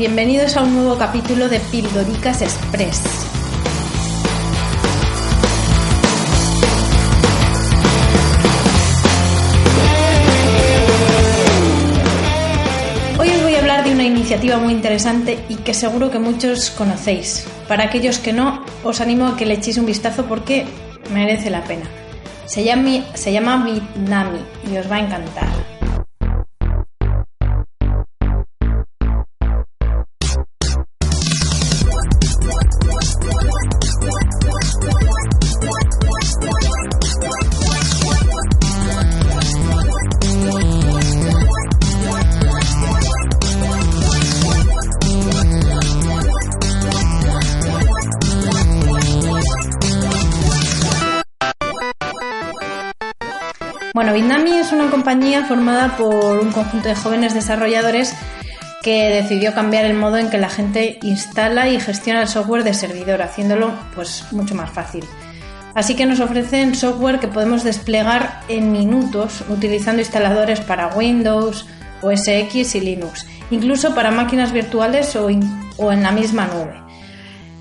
bienvenidos a un nuevo capítulo de Pildoricas Express. Hoy os voy a hablar de una iniciativa muy interesante y que seguro que muchos conocéis. Para aquellos que no, os animo a que le echéis un vistazo porque merece la pena. Se llama, se y os va a encantar. Bueno, Bitnami es una compañía formada por un conjunto de jóvenes desarrolladores que decidió cambiar el modo en que la gente instala y gestiona el software de servidor, haciéndolo pues mucho más fácil. Así que nos ofrecen software que podemos desplegar en minutos utilizando instaladores para Windows, OS X y Linux, incluso para máquinas virtuales o, en la misma nube.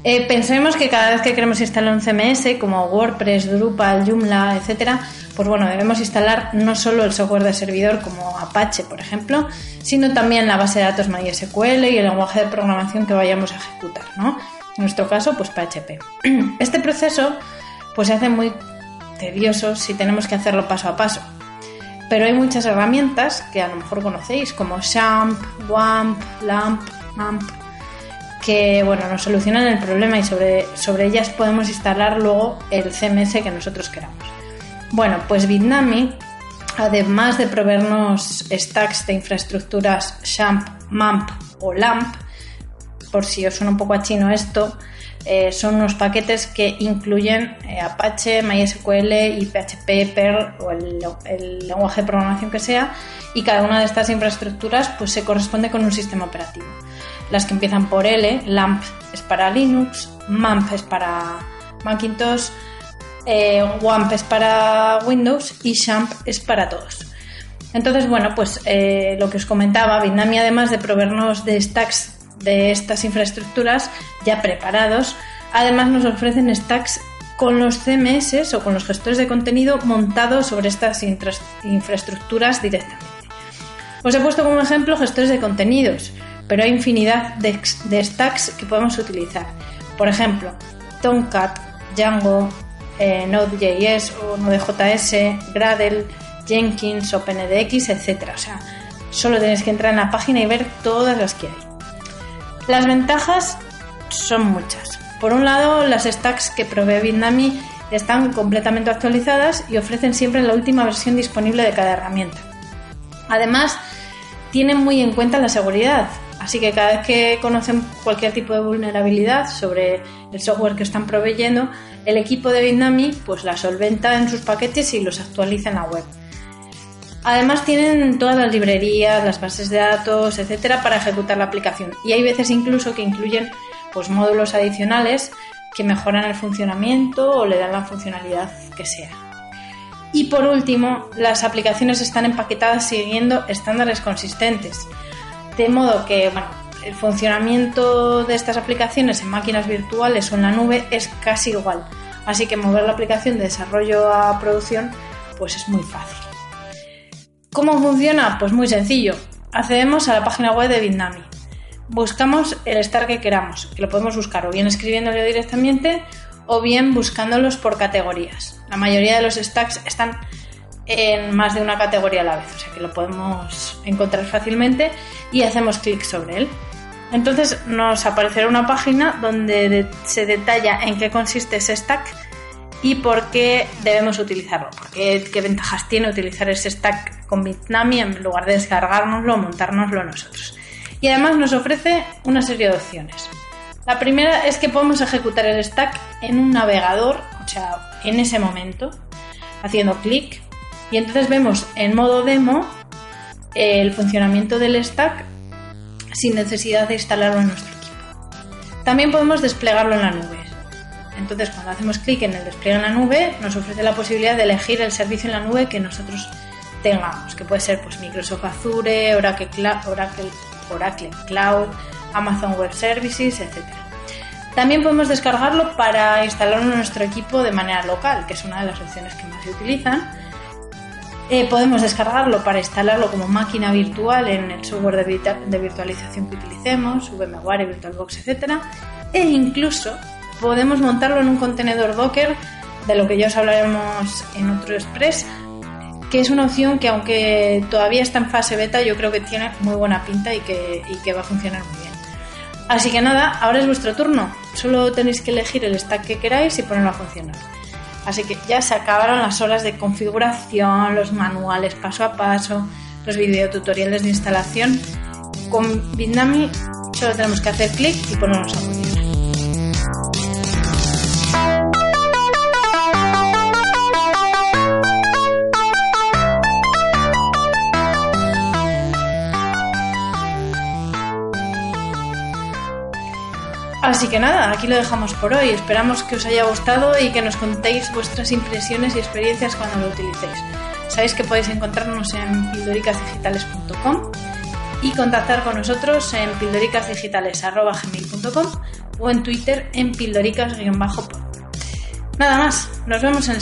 Eh, pensemos que cada vez que queremos instalar un CMS como WordPress, Drupal, Joomla, etcétera, pues bueno, debemos instalar no solo el software de servidor como Apache, por ejemplo, sino también la base de datos MySQL y el lenguaje de programación que vayamos a ejecutar, ¿no? En nuestro caso, pues PHP. Este proceso pues se hace muy tedioso si tenemos que hacerlo paso a paso. Pero hay muchas herramientas que a lo mejor conocéis, como SHAMP, WAMP, LAMP, MAMP, que bueno, nos solucionan el problema y sobre, sobre ellas podemos instalar luego el CMS que nosotros queramos. Bueno, pues Bitnami, además de proveernos stacks de infraestructuras SHAMP, MAMP o LAMP, por si os suena un poco a chino esto, eh, son unos paquetes que incluyen eh, Apache, MySQL y PHP, Perl o el, el lenguaje de programación que sea, y cada una de estas infraestructuras pues, se corresponde con un sistema operativo. Las que empiezan por L, LAMP es para Linux, MAMP es para Macintosh, eh, WAMP es para Windows y SHAMP es para todos. Entonces, bueno, pues eh, lo que os comentaba, Bitnami además de proveernos de stacks de estas infraestructuras ya preparados, además nos ofrecen stacks con los CMS o con los gestores de contenido montados sobre estas infra- infraestructuras directamente. Os he puesto como ejemplo gestores de contenidos, pero hay infinidad de stacks que podemos utilizar. Por ejemplo, Tomcat, Django, eh, Node.js o Node.js, Gradle, Jenkins, OpenEDX, etc. O sea, solo tenéis que entrar en la página y ver todas las que hay. Las ventajas son muchas. Por un lado, las stacks que provee Bitnami están completamente actualizadas y ofrecen siempre la última versión disponible de cada herramienta. Además, tienen muy en cuenta la seguridad, así que cada vez que conocen cualquier tipo de vulnerabilidad sobre el software que están proveyendo, el equipo de Bitnami pues la solventa en sus paquetes y los actualiza en la web. Además tienen todas las librerías, las bases de datos, etcétera, para ejecutar la aplicación. Y hay veces incluso que incluyen pues, módulos adicionales que mejoran el funcionamiento o le dan la funcionalidad que sea. Y por último, las aplicaciones están empaquetadas siguiendo estándares consistentes. De modo que, bueno, el funcionamiento de estas aplicaciones en máquinas virtuales o en la nube es casi igual. Así que mover la aplicación de desarrollo a producción pues es muy fácil. ¿Cómo funciona? Pues muy sencillo. Accedemos a la página web de Bitnami. Buscamos el stack que queramos, que lo podemos buscar o bien escribiéndolo directamente o bien buscándolos por categorías. La mayoría de los stacks están en más de una categoría a la vez, o sea que lo podemos encontrar fácilmente y hacemos clic sobre él. Entonces nos aparecerá una página donde se detalla en qué consiste ese stack y por qué debemos utilizarlo, qué, qué ventajas tiene utilizar ese stack con Bitnami en lugar de descargárnoslo o montárnoslo nosotros. Y además nos ofrece una serie de opciones. La primera es que podemos ejecutar el stack en un navegador, o sea, en ese momento, haciendo clic, y entonces vemos en modo demo el funcionamiento del stack sin necesidad de instalarlo en nuestro equipo. También podemos desplegarlo en la nube. Entonces, cuando hacemos clic en el despliegue en la nube, nos ofrece la posibilidad de elegir el servicio en la nube que nosotros tengamos, que puede ser pues, Microsoft Azure, Oracle, Oracle, Oracle Cloud, Amazon Web Services, etc. También podemos descargarlo para instalarlo en nuestro equipo de manera local, que es una de las opciones que más se utilizan eh, podemos descargarlo para instalarlo como máquina virtual en el software de, virtualización que utilicemos, VMware, VirtualBox, etc. E incluso podemos montarlo en un contenedor Docker, de lo que ya os hablaremos en otro Express, que es una opción que aunque todavía está en fase beta, yo creo que tiene muy buena pinta y que va a funcionar muy bien. Así que nada, ahora es vuestro turno. Solo tenéis que elegir el stack que queráis y ponerlo a funcionar. Así que ya se acabaron las horas de configuración, los manuales paso a paso, los videotutoriales de instalación. Con Bitnami solo tenemos que hacer clic y ponernos a funcionar. Así que nada, aquí lo dejamos por hoy. Esperamos que os haya gustado y que nos contéis vuestras impresiones y experiencias cuando lo utilicéis. Sabéis que podéis encontrarnos en pildoricasdigitales.com y contactar con nosotros en pildoricasdigitales.com o en Twitter en pildoricas-pod. Nada más, nos vemos en el